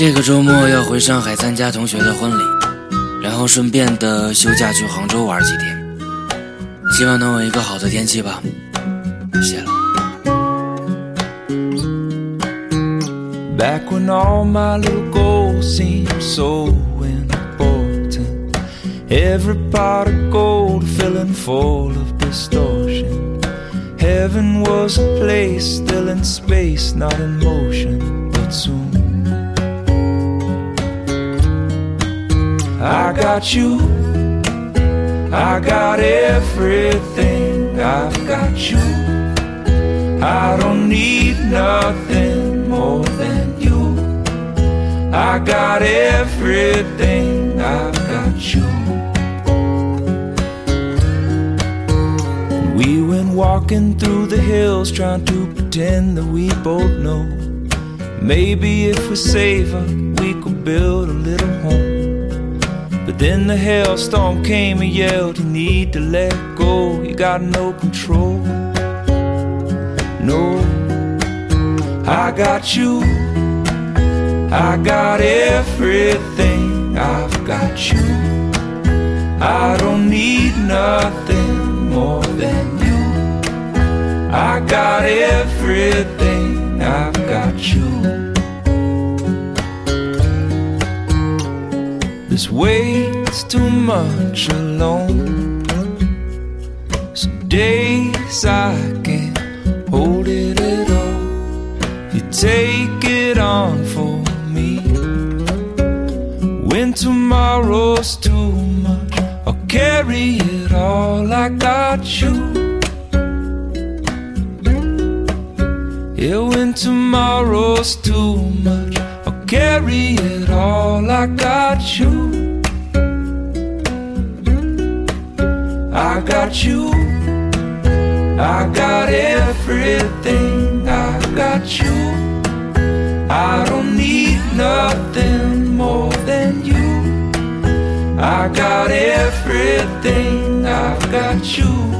这个周末要回上海参加同学的婚礼，然后顺便的休假去杭州玩几天，希望能有一个好的天气吧。谢了。Back when all my little goals seemed so important. Every pot of gold filling full of distortion. Heaven was a place still in space, not in motion, but soon. I got you, I got everything, I've got you. I don't need nothing more than you. I got everything, I've got you. We went walking through the hills trying to pretend that we both know. Maybe if we save up, we could build a little home. But then the hailstorm came and yelled, You need to let go, you got no control. No, I got you. I got everything. I've got you. I don't need nothing more than you. I got everything. I've got you. This weight's too much alone. Some days I can't hold it at all. You take it on for me. When tomorrow's too much, I'll carry it all. I got you. Yeah, when tomorrow's too much, I'll carry it all. I got you. I got you. I got everything, I got you. I don't need nothing more than you. I got everything, I've got you.